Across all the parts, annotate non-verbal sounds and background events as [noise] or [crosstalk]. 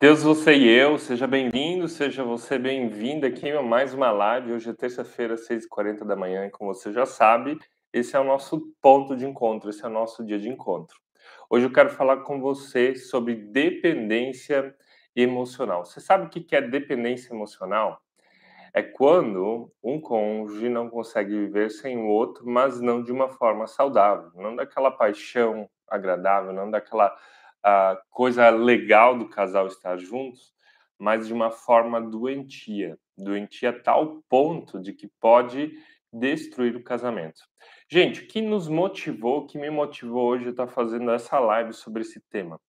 Deus, você e eu, seja bem-vindo, seja você bem-vinda aqui a mais uma live. Hoje é terça-feira, 6h40 da manhã, e como você já sabe, esse é o nosso ponto de encontro, esse é o nosso dia de encontro. Hoje eu quero falar com você sobre dependência emocional. Você sabe o que é dependência emocional? É quando um cônjuge não consegue viver sem o outro, mas não de uma forma saudável, não daquela paixão agradável, não daquela a coisa legal do casal estar juntos, mas de uma forma doentia, doentia a tal ponto de que pode destruir o casamento. Gente, o que nos motivou, o que me motivou hoje a estar fazendo essa live sobre esse tema?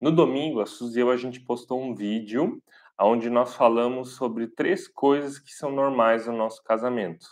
No domingo, a Suzy e eu, a gente postou um vídeo onde nós falamos sobre três coisas que são normais no nosso casamento.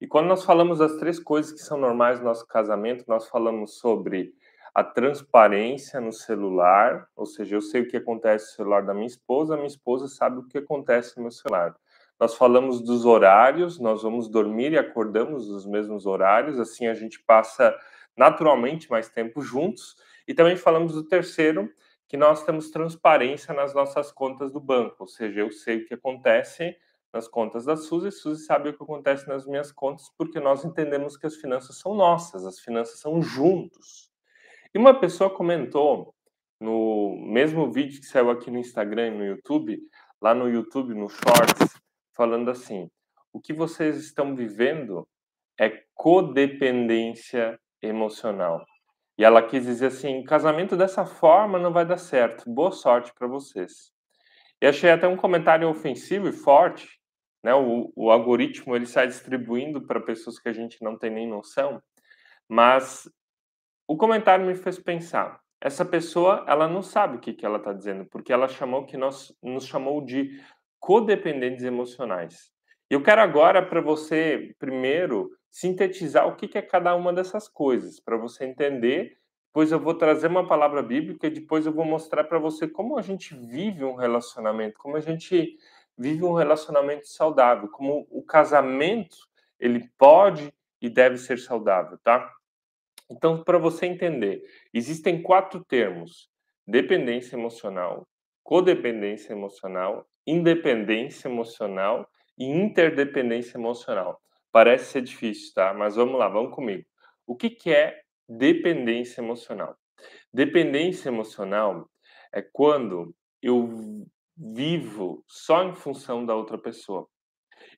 E quando nós falamos das três coisas que são normais no nosso casamento, nós falamos sobre a transparência no celular, ou seja, eu sei o que acontece no celular da minha esposa, a minha esposa sabe o que acontece no meu celular. Nós falamos dos horários, nós vamos dormir e acordamos nos mesmos horários, assim a gente passa naturalmente mais tempo juntos. E também falamos do terceiro, que nós temos transparência nas nossas contas do banco, ou seja, eu sei o que acontece nas contas da Suzy, Suzy sabe o que acontece nas minhas contas, porque nós entendemos que as finanças são nossas, as finanças são juntos. E uma pessoa comentou no mesmo vídeo que saiu aqui no Instagram e no YouTube, lá no YouTube, no Shorts, falando assim: o que vocês estão vivendo é codependência emocional. E ela quis dizer assim: casamento dessa forma não vai dar certo. Boa sorte para vocês. E achei até um comentário ofensivo e forte, né? O, o algoritmo ele sai distribuindo para pessoas que a gente não tem nem noção, mas o comentário me fez pensar. Essa pessoa, ela não sabe o que, que ela está dizendo, porque ela chamou que nós nos chamou de codependentes emocionais. Eu quero agora para você, primeiro, sintetizar o que, que é cada uma dessas coisas, para você entender. Depois eu vou trazer uma palavra bíblica e depois eu vou mostrar para você como a gente vive um relacionamento, como a gente vive um relacionamento saudável, como o casamento ele pode e deve ser saudável, tá? Então, para você entender, existem quatro termos: dependência emocional, codependência emocional, independência emocional e interdependência emocional. Parece ser difícil, tá? Mas vamos lá, vamos comigo. O que, que é dependência emocional? Dependência emocional é quando eu vivo só em função da outra pessoa.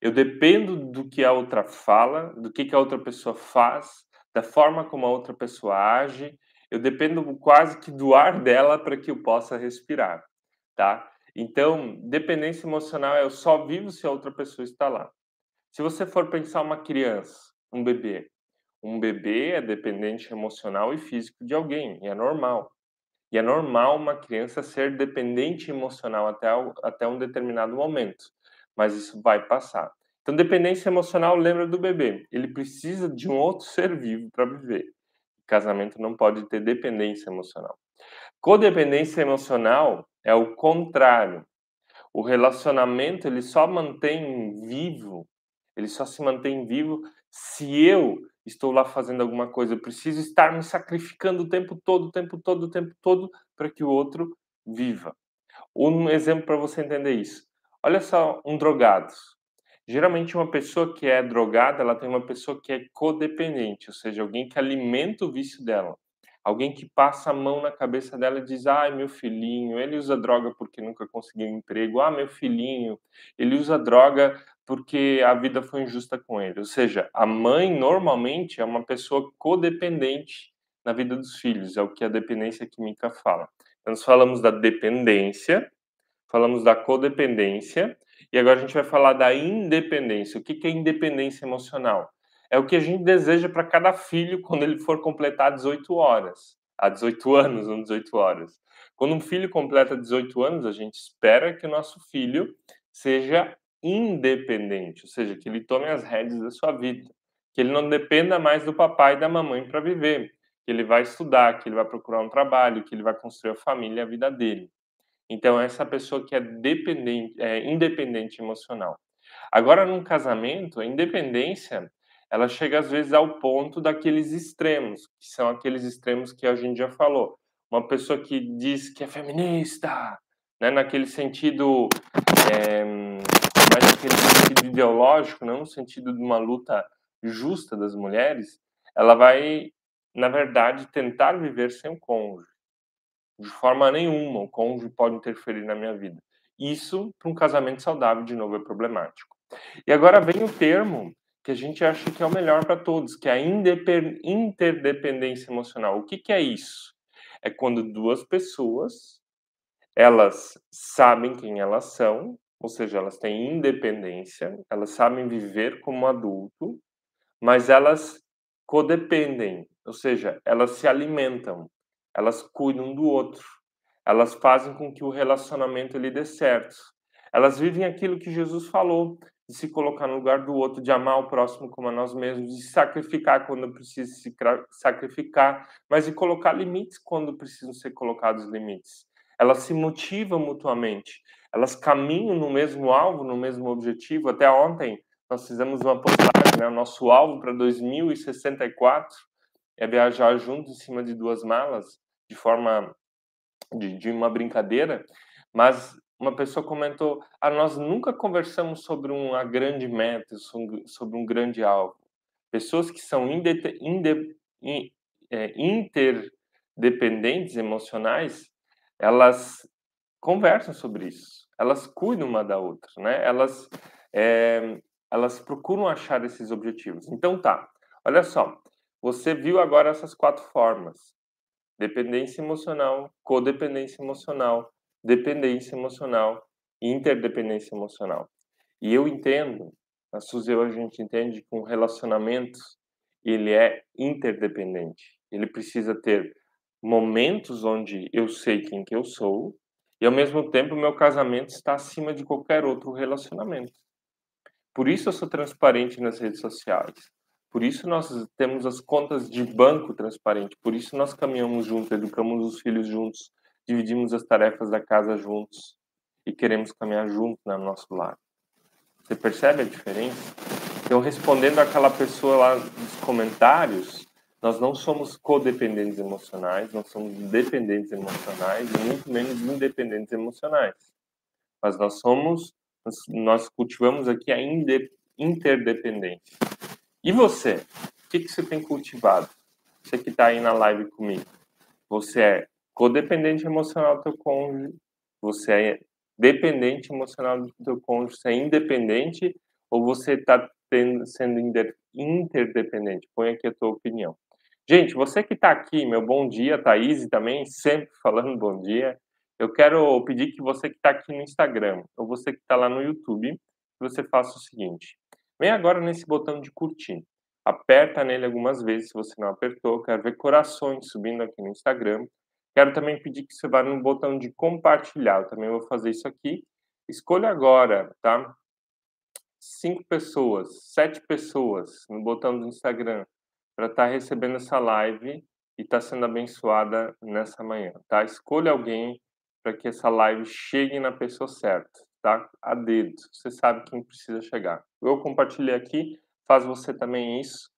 Eu dependo do que a outra fala, do que, que a outra pessoa faz, da forma como a outra pessoa age, eu dependo quase que do ar dela para que eu possa respirar, tá? Então, dependência emocional é eu só vivo se a outra pessoa está lá. Se você for pensar uma criança, um bebê, um bebê é dependente emocional e físico de alguém, e é normal. E é normal uma criança ser dependente emocional até, até um determinado momento, mas isso vai passar. Então, dependência emocional lembra do bebê. Ele precisa de um outro ser vivo para viver. Casamento não pode ter dependência emocional. Codependência emocional é o contrário. O relacionamento ele só mantém vivo, ele só se mantém vivo se eu estou lá fazendo alguma coisa. Eu preciso estar me sacrificando o tempo todo, o tempo todo, o tempo todo para que o outro viva. Um exemplo para você entender isso. Olha só um drogado. Geralmente, uma pessoa que é drogada, ela tem uma pessoa que é codependente, ou seja, alguém que alimenta o vício dela. Alguém que passa a mão na cabeça dela e diz: ai, meu filhinho, ele usa droga porque nunca conseguiu um emprego. Ah, meu filhinho, ele usa droga porque a vida foi injusta com ele. Ou seja, a mãe normalmente é uma pessoa codependente na vida dos filhos, é o que a dependência química fala. Então, nós falamos da dependência, falamos da codependência e agora a gente vai falar da independência. O que é independência emocional? É o que a gente deseja para cada filho quando ele for completar 18 horas. Há 18 anos, não 18 horas. Quando um filho completa 18 anos, a gente espera que o nosso filho seja independente, ou seja, que ele tome as rédeas da sua vida, que ele não dependa mais do papai e da mamãe para viver, que ele vai estudar, que ele vai procurar um trabalho, que ele vai construir a família e a vida dele. Então, essa pessoa que é dependente, é independente emocional. Agora, num casamento, a independência, ela chega às vezes ao ponto daqueles extremos, que são aqueles extremos que a gente já falou. Uma pessoa que diz que é feminista, né, naquele sentido, é, mais naquele sentido ideológico, não no sentido de uma luta justa das mulheres, ela vai, na verdade, tentar viver sem o cônjuge. De forma nenhuma, o cônjuge pode interferir na minha vida. Isso, para um casamento saudável, de novo, é problemático. E agora vem o termo que a gente acha que é o melhor para todos, que é a interdependência emocional. O que, que é isso? É quando duas pessoas elas sabem quem elas são, ou seja, elas têm independência, elas sabem viver como adulto, mas elas codependem, ou seja, elas se alimentam, elas cuidam do outro, elas fazem com que o relacionamento ele dê certo. Elas vivem aquilo que Jesus falou, de se colocar no lugar do outro, de amar o próximo como a nós mesmos, de sacrificar quando precisa se sacrificar, mas de colocar limites quando precisam ser colocados limites. Elas se motivam mutuamente, elas caminham no mesmo alvo, no mesmo objetivo. Até ontem nós fizemos uma postagem, né? Nosso alvo para 2064 é viajar juntos em cima de duas malas, de forma de, de uma brincadeira, mas uma pessoa comentou: ah, nós nunca conversamos sobre uma grande meta, sobre um grande alvo. Pessoas que são inde, inde, in, é, interdependentes emocionais, elas conversam sobre isso, elas cuidam uma da outra, né? Elas, é, elas procuram achar esses objetivos. Então tá, olha só, você viu agora essas quatro formas: dependência emocional, codependência emocional, dependência emocional interdependência emocional. E eu entendo, na Suzeu a gente entende que um relacionamento ele é interdependente. Ele precisa ter momentos onde eu sei quem que eu sou e ao mesmo tempo meu casamento está acima de qualquer outro relacionamento. Por isso eu sou transparente nas redes sociais. Por isso nós temos as contas de banco transparente. Por isso nós caminhamos juntos, educamos os filhos juntos, dividimos as tarefas da casa juntos e queremos caminhar junto no nosso lar. Você percebe a diferença? Então, respondendo àquela pessoa lá nos comentários, nós não somos codependentes emocionais, nós somos dependentes emocionais e muito menos independentes emocionais. Mas nós somos, nós cultivamos aqui a interdependência. E você? O que, que você tem cultivado? Você que está aí na live comigo. Você é codependente emocional do teu cônjuge, você é dependente emocional do teu cônjuge, você é independente ou você está sendo interdependente? Põe aqui a tua opinião. Gente, você que está aqui, meu bom dia, Thaís também, sempre [laughs] falando bom dia. Eu quero pedir que você que está aqui no Instagram, ou você que está lá no YouTube, você faça o seguinte. Vem agora nesse botão de curtir. Aperta nele algumas vezes, se você não apertou. Quero ver corações subindo aqui no Instagram. Quero também pedir que você vá no botão de compartilhar. Eu também vou fazer isso aqui. Escolha agora, tá? Cinco pessoas, sete pessoas no botão do Instagram para estar tá recebendo essa live e estar tá sendo abençoada nessa manhã, tá? Escolha alguém para que essa live chegue na pessoa certa, tá? A dedo. Você sabe quem precisa chegar. Eu compartilhei aqui, faz você também isso.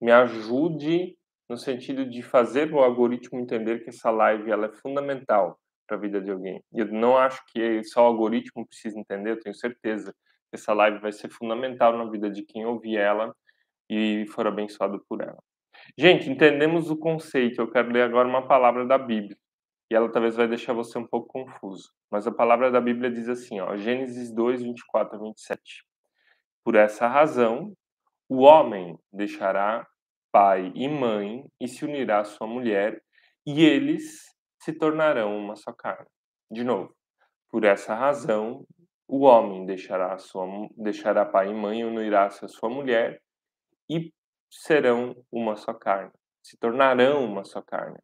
Me ajude no sentido de fazer o algoritmo entender que essa live ela é fundamental para a vida de alguém. E eu não acho que só o algoritmo precisa entender, eu tenho certeza que essa live vai ser fundamental na vida de quem ouvir ela e for abençoado por ela. Gente, entendemos o conceito. Eu quero ler agora uma palavra da Bíblia. E ela talvez vai deixar você um pouco confuso. Mas a palavra da Bíblia diz assim, ó, Gênesis 2, 24 a 27. Por essa razão, o homem deixará pai e mãe e se unirá à sua mulher, e eles se tornarão uma só carne. De novo, por essa razão, o homem deixará, sua, deixará pai e mãe e unirá-se à sua mulher, e serão uma só carne. Se tornarão uma só carne.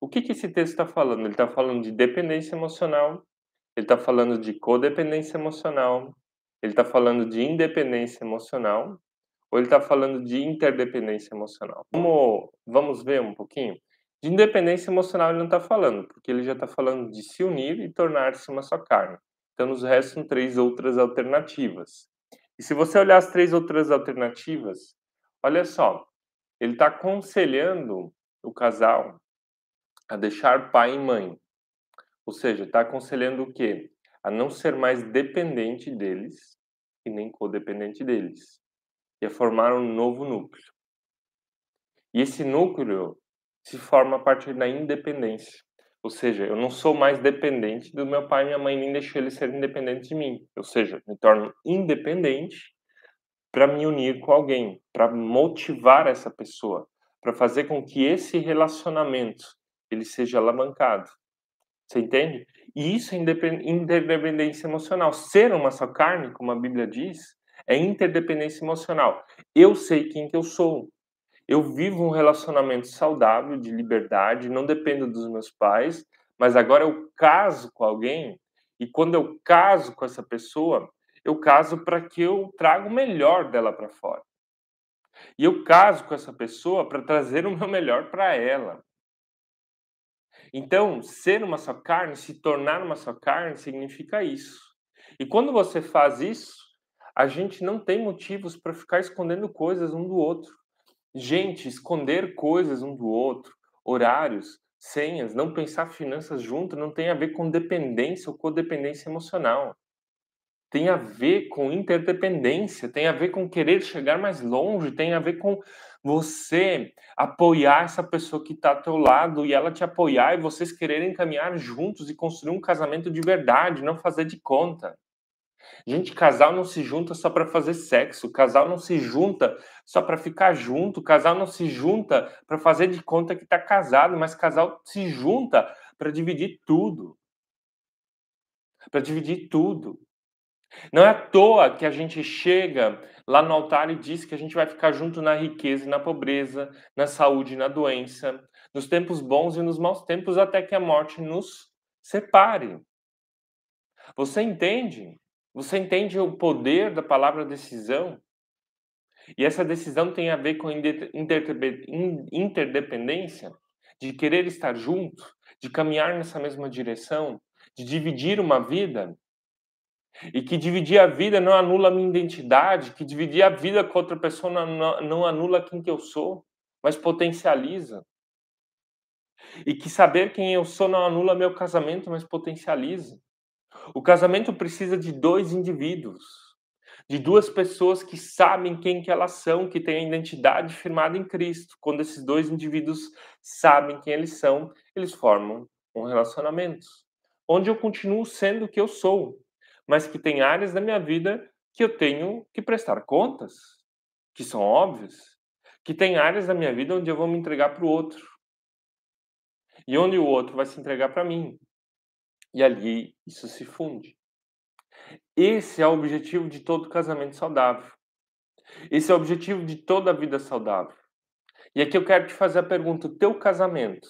O que, que esse texto está falando? Ele está falando de dependência emocional, ele está falando de codependência emocional, ele está falando de independência emocional, ou ele está falando de interdependência emocional? Vamos, vamos ver um pouquinho? De independência emocional ele não está falando, porque ele já está falando de se unir e tornar-se uma só carne. Então nos restam três outras alternativas. E se você olhar as três outras alternativas, olha só, ele está aconselhando o casal a deixar pai e mãe. Ou seja, está aconselhando o quê? A não ser mais dependente deles e nem codependente deles. E a formar um novo núcleo. E esse núcleo se forma a partir da independência. Ou seja, eu não sou mais dependente do meu pai e minha mãe nem deixou eles serem independentes de mim. Ou seja, me torno independente para me unir com alguém, para motivar essa pessoa, para fazer com que esse relacionamento ele seja alavancado. Você entende? E isso é interdependência emocional. Ser uma só carne, como a Bíblia diz, é interdependência emocional. Eu sei quem que eu sou. Eu vivo um relacionamento saudável, de liberdade, não dependo dos meus pais, mas agora eu caso com alguém e quando eu caso com essa pessoa, eu caso para que eu traga o melhor dela para fora. E eu caso com essa pessoa para trazer o meu melhor para ela. Então, ser uma só carne, se tornar uma só carne, significa isso. E quando você faz isso, a gente não tem motivos para ficar escondendo coisas um do outro. Gente, esconder coisas um do outro, horários, senhas, não pensar finanças junto, não tem a ver com dependência ou codependência emocional tem a ver com interdependência, tem a ver com querer chegar mais longe, tem a ver com você apoiar essa pessoa que está ao teu lado e ela te apoiar e vocês quererem caminhar juntos e construir um casamento de verdade, não fazer de conta. Gente, casal não se junta só para fazer sexo, casal não se junta só para ficar junto, casal não se junta para fazer de conta que está casado, mas casal se junta para dividir tudo. Para dividir tudo. Não é à toa que a gente chega lá no altar e diz que a gente vai ficar junto na riqueza e na pobreza, na saúde e na doença, nos tempos bons e nos maus tempos, até que a morte nos separe. Você entende? Você entende o poder da palavra decisão? E essa decisão tem a ver com interdependência, de querer estar junto, de caminhar nessa mesma direção, de dividir uma vida e que dividir a vida não anula a minha identidade, que dividir a vida com outra pessoa não, não anula quem que eu sou, mas potencializa. E que saber quem eu sou não anula meu casamento, mas potencializa. O casamento precisa de dois indivíduos, de duas pessoas que sabem quem que elas são, que têm a identidade firmada em Cristo. Quando esses dois indivíduos sabem quem eles são, eles formam um relacionamento, onde eu continuo sendo o que eu sou, mas que tem áreas da minha vida que eu tenho que prestar contas, que são óbvias, que tem áreas da minha vida onde eu vou me entregar para o outro e onde o outro vai se entregar para mim. E ali isso se funde. Esse é o objetivo de todo casamento saudável. Esse é o objetivo de toda a vida saudável. E aqui eu quero te fazer a pergunta: o teu casamento,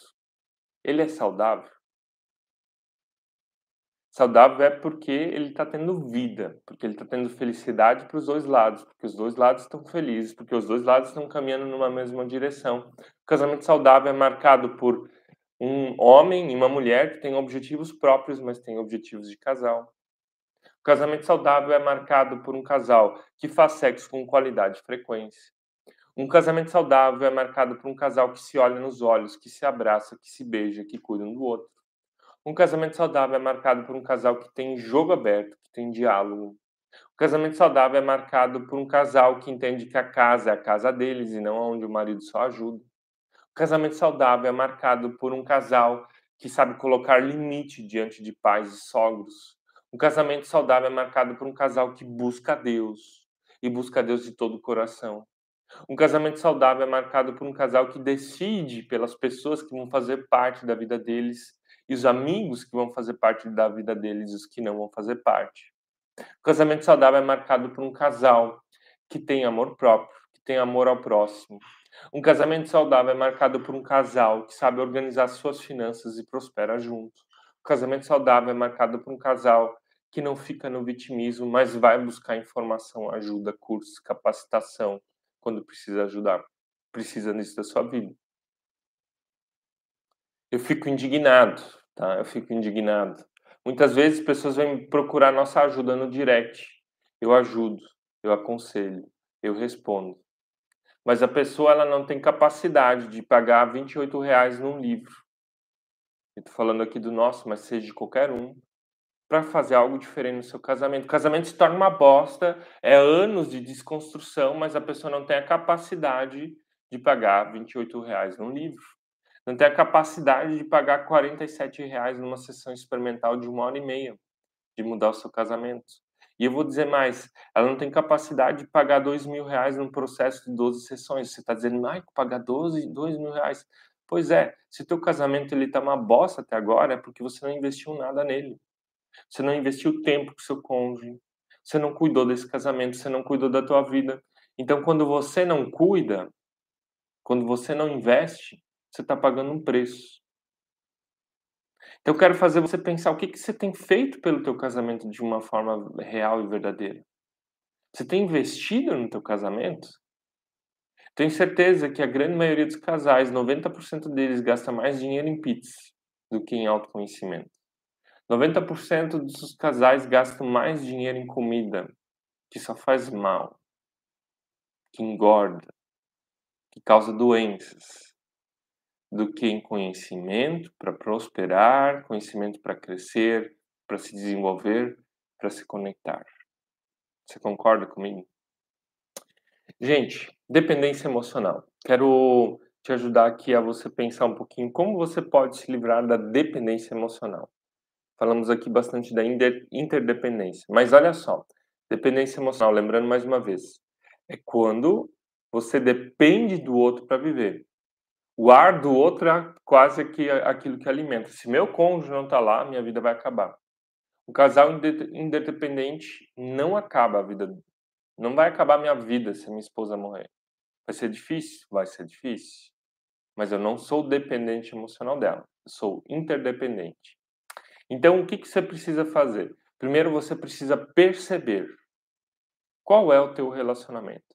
ele é saudável? Saudável é porque ele está tendo vida, porque ele está tendo felicidade para os dois lados, porque os dois lados estão felizes, porque os dois lados estão caminhando numa mesma direção. O casamento saudável é marcado por um homem e uma mulher que têm objetivos próprios, mas têm objetivos de casal. O casamento saudável é marcado por um casal que faz sexo com qualidade e frequência. Um casamento saudável é marcado por um casal que se olha nos olhos, que se abraça, que se beija, que cuida um do outro. Um casamento saudável é marcado por um casal que tem jogo aberto, que tem diálogo. O casamento saudável é marcado por um casal que entende que a casa é a casa deles e não onde o marido só ajuda. O casamento saudável é marcado por um casal que sabe colocar limite diante de pais e sogros. Um casamento saudável é marcado por um casal que busca Deus e busca Deus de todo o coração. Um casamento saudável é marcado por um casal que decide pelas pessoas que vão fazer parte da vida deles e os amigos que vão fazer parte da vida deles e os que não vão fazer parte. O casamento saudável é marcado por um casal que tem amor próprio, que tem amor ao próximo. Um casamento saudável é marcado por um casal que sabe organizar suas finanças e prospera junto. O casamento saudável é marcado por um casal que não fica no vitimismo, mas vai buscar informação, ajuda, cursos, capacitação quando precisa ajudar, precisa nisso da sua vida. Eu fico indignado tá? Eu fico indignado. Muitas vezes pessoas vêm procurar nossa ajuda no direct. Eu ajudo, eu aconselho, eu respondo. Mas a pessoa ela não tem capacidade de pagar 28 reais num livro. tô falando aqui do nosso, mas seja de qualquer um, para fazer algo diferente no seu casamento. O casamento se torna uma bosta, é anos de desconstrução, mas a pessoa não tem a capacidade de pagar 28 reais num livro. Não tem a capacidade de pagar 47 reais numa sessão experimental de uma hora e meia, de mudar o seu casamento. E eu vou dizer mais, ela não tem capacidade de pagar dois mil reais num processo de 12 sessões. Você está dizendo, ai, pagar 12, dois mil reais. Pois é, se teu casamento ele tá uma bosta até agora, é porque você não investiu nada nele. Você não investiu tempo com seu cônjuge. Você não cuidou desse casamento, você não cuidou da tua vida. Então, quando você não cuida, quando você não investe, você está pagando um preço. Então, eu quero fazer você pensar o que, que você tem feito pelo teu casamento de uma forma real e verdadeira. Você tem investido no teu casamento? Tenho certeza que a grande maioria dos casais, 90% deles, gasta mais dinheiro em pizza do que em autoconhecimento. 90% dos casais gastam mais dinheiro em comida, que só faz mal, que engorda, que causa doenças, do que em conhecimento para prosperar, conhecimento para crescer, para se desenvolver, para se conectar. Você concorda comigo? Gente, dependência emocional. Quero te ajudar aqui a você pensar um pouquinho como você pode se livrar da dependência emocional. Falamos aqui bastante da interdependência, mas olha só, dependência emocional, lembrando mais uma vez, é quando você depende do outro para viver. O ar do outro é quase que aquilo que alimenta. Se meu cônjuge não está lá, minha vida vai acabar. O casal interdependente não acaba a vida. Não vai acabar minha vida se minha esposa morrer. Vai ser difícil? Vai ser difícil. Mas eu não sou dependente emocional dela. Eu sou interdependente. Então, o que, que você precisa fazer? Primeiro, você precisa perceber qual é o teu relacionamento.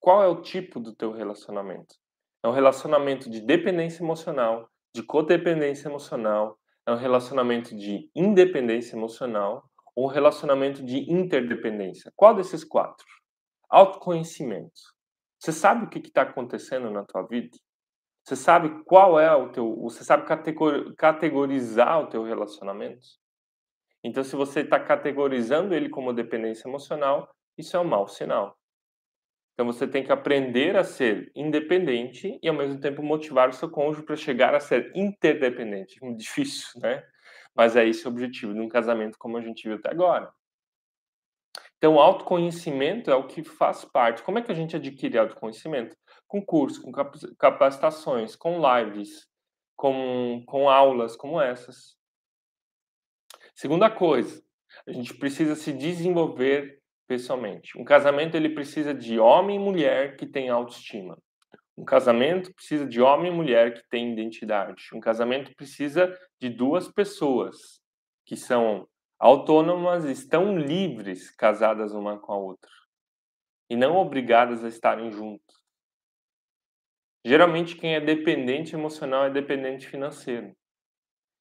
Qual é o tipo do teu relacionamento? É um relacionamento de dependência emocional, de codependência emocional, é um relacionamento de independência emocional ou um relacionamento de interdependência? Qual desses quatro? Autoconhecimento. Você sabe o que está acontecendo na tua vida? Você sabe qual é o teu, você sabe categorizar o teu relacionamento? Então, se você está categorizando ele como dependência emocional, isso é um mau sinal. Então, você tem que aprender a ser independente e, ao mesmo tempo, motivar o seu cônjuge para chegar a ser interdependente. Difícil, né? Mas é esse o objetivo de um casamento como a gente viu até agora. Então, autoconhecimento é o que faz parte. Como é que a gente adquire autoconhecimento? Com cursos, com capacitações, com lives, com, com aulas como essas. Segunda coisa, a gente precisa se desenvolver pessoalmente. Um casamento ele precisa de homem e mulher que tem autoestima. Um casamento precisa de homem e mulher que tem identidade. Um casamento precisa de duas pessoas que são autônomas estão livres, casadas uma com a outra, e não obrigadas a estarem juntos. Geralmente, quem é dependente emocional é dependente financeiro.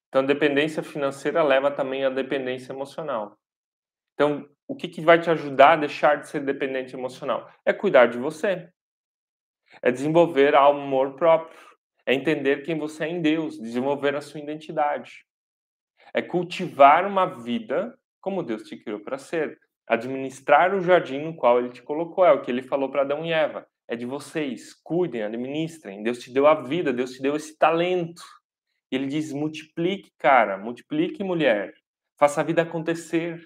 Então, dependência financeira leva também à dependência emocional. Então, o que, que vai te ajudar a deixar de ser dependente emocional? É cuidar de você. É desenvolver amor próprio. É entender quem você é em Deus, desenvolver a sua identidade é cultivar uma vida como Deus te criou para ser. Administrar o jardim no qual ele te colocou. É o que ele falou para Adão e Eva. É de vocês. Cuidem, administrem. Deus te deu a vida, Deus te deu esse talento. E ele diz: multiplique, cara, multiplique, mulher. Faça a vida acontecer.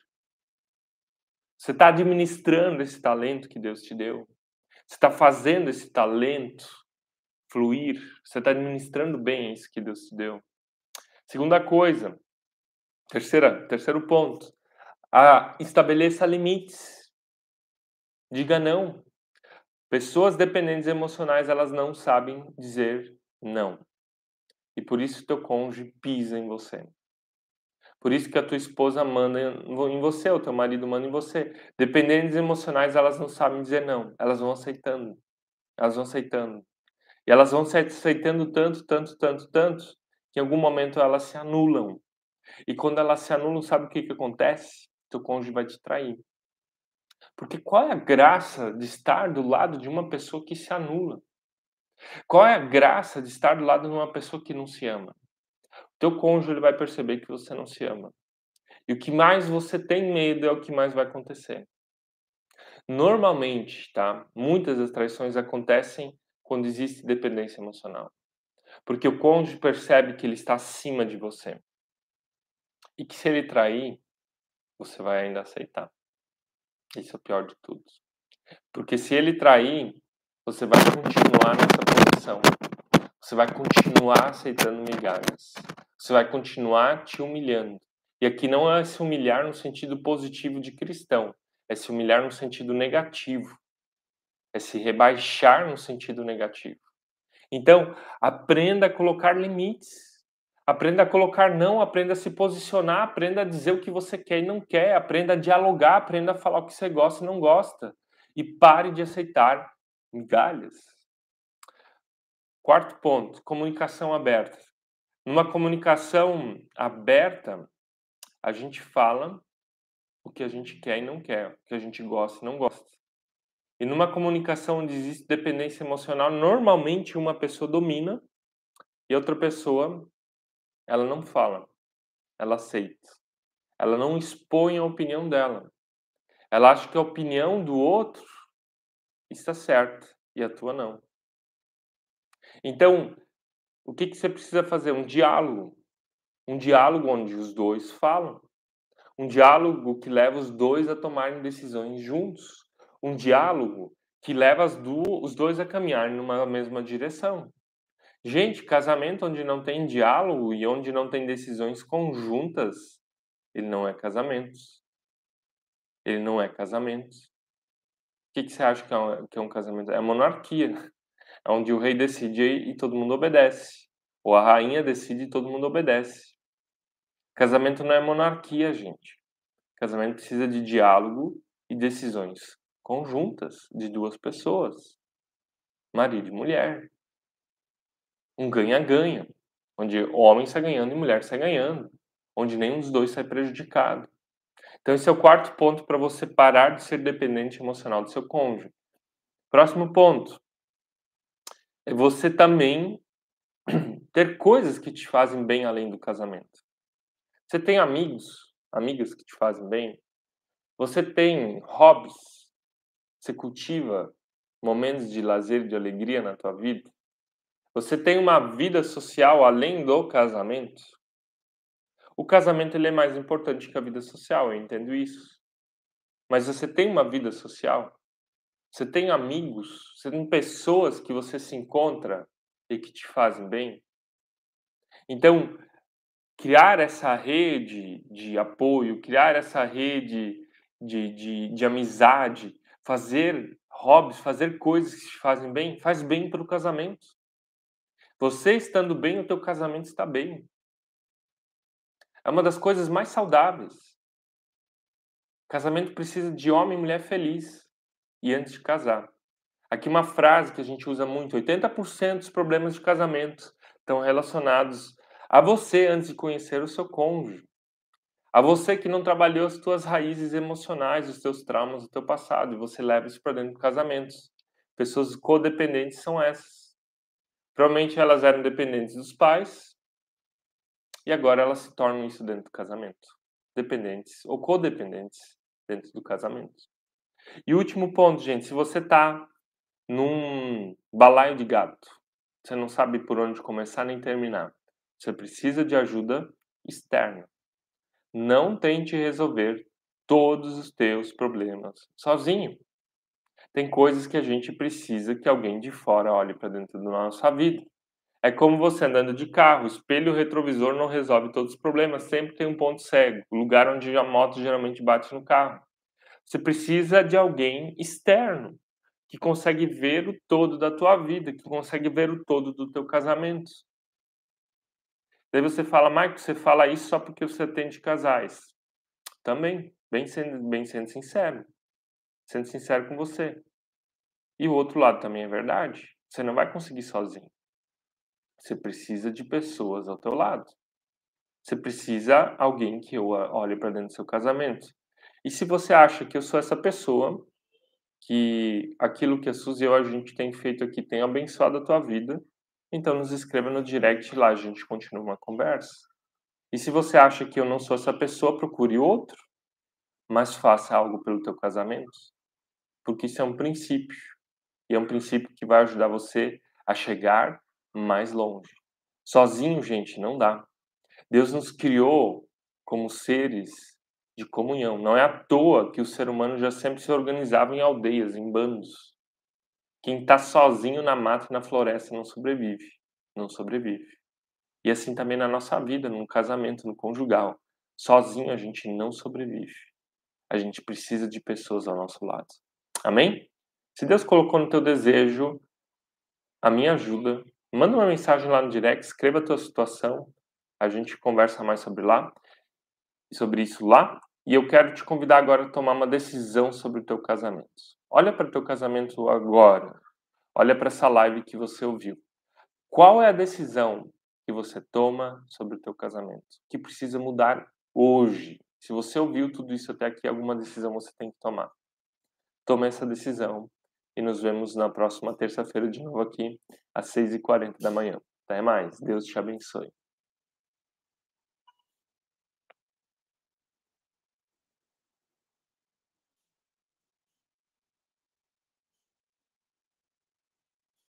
Você está administrando esse talento que Deus te deu. Você está fazendo esse talento fluir. Você está administrando bem isso que Deus te deu. Segunda coisa, Terceira, terceiro ponto. A, estabeleça limites. Diga não. Pessoas dependentes emocionais, elas não sabem dizer não. E por isso teu cônjuge pisa em você. Por isso que a tua esposa manda em você, o teu marido manda em você. Dependentes emocionais, elas não sabem dizer não. Elas vão aceitando. Elas vão aceitando. E elas vão se aceitando tanto, tanto, tanto, tanto, que em algum momento elas se anulam. E quando elas se anulam, sabe o que, que acontece? Teu cônjuge vai te trair. Porque qual é a graça de estar do lado de uma pessoa que se anula? Qual é a graça de estar do lado de uma pessoa que não se ama? Teu cônjuge vai perceber que você não se ama. E o que mais você tem medo é o que mais vai acontecer. Normalmente, tá? Muitas das traições acontecem quando existe dependência emocional. Porque o cônjuge percebe que ele está acima de você. E que se ele trair, você vai ainda aceitar. Isso é o pior de tudo. Porque se ele trair, você vai continuar nessa posição. Você vai continuar aceitando migalhas. Você vai continuar te humilhando. E aqui não é se humilhar no sentido positivo de cristão, é se humilhar no sentido negativo. É se rebaixar no sentido negativo. Então, aprenda a colocar limites. Aprenda a colocar não, aprenda a se posicionar, aprenda a dizer o que você quer e não quer, aprenda a dialogar, aprenda a falar o que você gosta e não gosta. E pare de aceitar migalhas. Quarto ponto, comunicação aberta. Numa comunicação aberta, a gente fala o que a gente quer e não quer, o que a gente gosta e não gosta. E numa comunicação onde existe dependência emocional, normalmente uma pessoa domina e outra pessoa ela não fala, ela aceita. Ela não expõe a opinião dela. Ela acha que a opinião do outro está certa e a tua não. Então, o que, que você precisa fazer? Um diálogo. Um diálogo onde os dois falam. Um diálogo que leva os dois a tomarem decisões juntos. Um diálogo que leva os dois a caminhar numa mesma direção. Gente, casamento onde não tem diálogo e onde não tem decisões conjuntas, ele não é casamento. Ele não é casamento. O que, que você acha que é, um, que é um casamento? É monarquia. É onde o rei decide e todo mundo obedece. Ou a rainha decide e todo mundo obedece. Casamento não é monarquia, gente. Casamento precisa de diálogo e decisões conjuntas de duas pessoas, marido e mulher. Um ganha-ganha, onde o homem sai ganhando e mulher sai ganhando, onde nenhum dos dois sai prejudicado. Então, esse é o quarto ponto para você parar de ser dependente emocional do seu cônjuge. Próximo ponto você também [clears throat] ter coisas que te fazem bem além do casamento. Você tem amigos, amigas que te fazem bem? Você tem hobbies você cultiva momentos de lazer de alegria na tua vida? Você tem uma vida social além do casamento? O casamento ele é mais importante que a vida social, eu entendo isso. Mas você tem uma vida social? Você tem amigos? Você tem pessoas que você se encontra e que te fazem bem? Então, criar essa rede de apoio, criar essa rede de, de, de amizade, fazer hobbies, fazer coisas que te fazem bem, faz bem para o casamento. Você estando bem, o teu casamento está bem. É uma das coisas mais saudáveis. Casamento precisa de homem e mulher feliz e antes de casar. Aqui uma frase que a gente usa muito: 80% dos problemas de casamento estão relacionados a você antes de conhecer o seu cônjuge. A você que não trabalhou as tuas raízes emocionais, os teus traumas, o teu passado, e você leva isso para dentro do casamento. Pessoas codependentes são essas. Provavelmente elas eram dependentes dos pais e agora elas se tornam isso dentro do casamento. Dependentes ou codependentes dentro do casamento. E último ponto, gente, se você está num balaio de gato, você não sabe por onde começar nem terminar, você precisa de ajuda externa. Não tente resolver todos os teus problemas sozinho. Tem coisas que a gente precisa que alguém de fora olhe para dentro da nossa vida. É como você andando de carro, espelho retrovisor não resolve todos os problemas, sempre tem um ponto cego, o lugar onde a moto geralmente bate no carro. Você precisa de alguém externo que consegue ver o todo da tua vida, que consegue ver o todo do teu casamento. Daí você fala, Marco, você fala isso só porque você atende casais. Também, bem sendo, bem sendo sincero. Sendo sincero com você. E o outro lado também é verdade. Você não vai conseguir sozinho. Você precisa de pessoas ao teu lado. Você precisa alguém que olhe para dentro do seu casamento. E se você acha que eu sou essa pessoa, que aquilo que a Suzy e eu a gente tem feito aqui tem abençoado a tua vida, então nos escreva no direct lá, a gente continua uma conversa. E se você acha que eu não sou essa pessoa, procure outro, mas faça algo pelo teu casamento, porque isso é um princípio e é um princípio que vai ajudar você a chegar mais longe. Sozinho, gente, não dá. Deus nos criou como seres de comunhão. Não é à toa que o ser humano já sempre se organizava em aldeias, em bandos. Quem está sozinho na mata e na floresta não sobrevive. Não sobrevive. E assim também na nossa vida, no casamento, no conjugal. Sozinho a gente não sobrevive. A gente precisa de pessoas ao nosso lado. Amém? Se Deus colocou no teu desejo a minha ajuda, manda uma mensagem lá no direct, escreva a tua situação, a gente conversa mais sobre lá, sobre isso lá, e eu quero te convidar agora a tomar uma decisão sobre o teu casamento. Olha para o teu casamento agora. Olha para essa live que você ouviu. Qual é a decisão que você toma sobre o teu casamento? Que precisa mudar hoje? Se você ouviu tudo isso até aqui, alguma decisão você tem que tomar. Tome essa decisão e nos vemos na próxima terça-feira de novo aqui, às 6h40 da manhã. Até mais. Deus te abençoe.